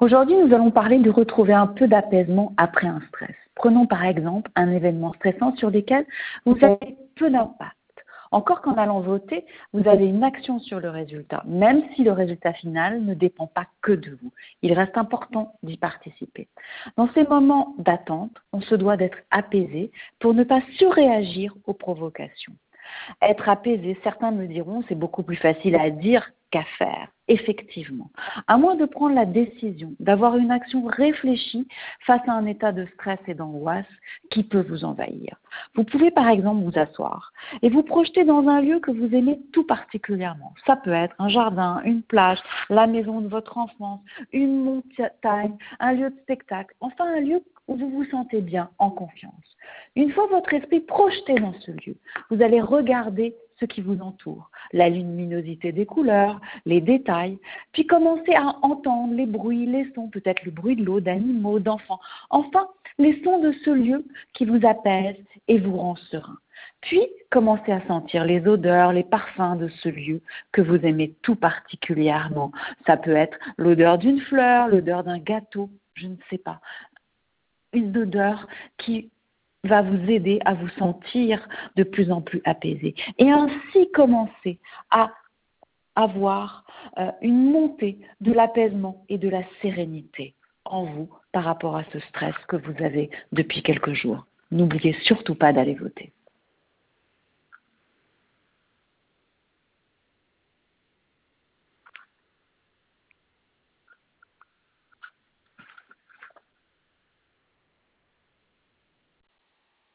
Aujourd'hui, nous allons parler de retrouver un peu d'apaisement après un stress. Prenons par exemple un événement stressant sur lequel vous avez peu d'impact. Encore qu'en allant voter, vous avez une action sur le résultat, même si le résultat final ne dépend pas que de vous. Il reste important d'y participer. Dans ces moments d'attente, on se doit d'être apaisé pour ne pas surréagir aux provocations. Être apaisé, certains me diront, c'est beaucoup plus facile à dire qu'à faire, effectivement. À moins de prendre la décision d'avoir une action réfléchie face à un état de stress et d'angoisse qui peut vous envahir. Vous pouvez par exemple vous asseoir et vous projeter dans un lieu que vous aimez tout particulièrement. Ça peut être un jardin, une plage, la maison de votre enfance, une montagne, un lieu de spectacle, enfin un lieu où vous vous sentez bien, en confiance. Une fois votre esprit projeté dans ce lieu, vous allez regarder ce qui vous entoure, la luminosité des couleurs, les détails, puis commencer à entendre les bruits, les sons, peut-être le bruit de l'eau, d'animaux, d'enfants, enfin les sons de ce lieu qui vous apaise et vous rend serein. Puis, commencez à sentir les odeurs, les parfums de ce lieu que vous aimez tout particulièrement. Ça peut être l'odeur d'une fleur, l'odeur d'un gâteau, je ne sais pas. Une odeur qui va vous aider à vous sentir de plus en plus apaisé. Et ainsi commencer à avoir euh, une montée de l'apaisement et de la sérénité en vous par rapport à ce stress que vous avez depuis quelques jours. N'oubliez surtout pas d'aller voter.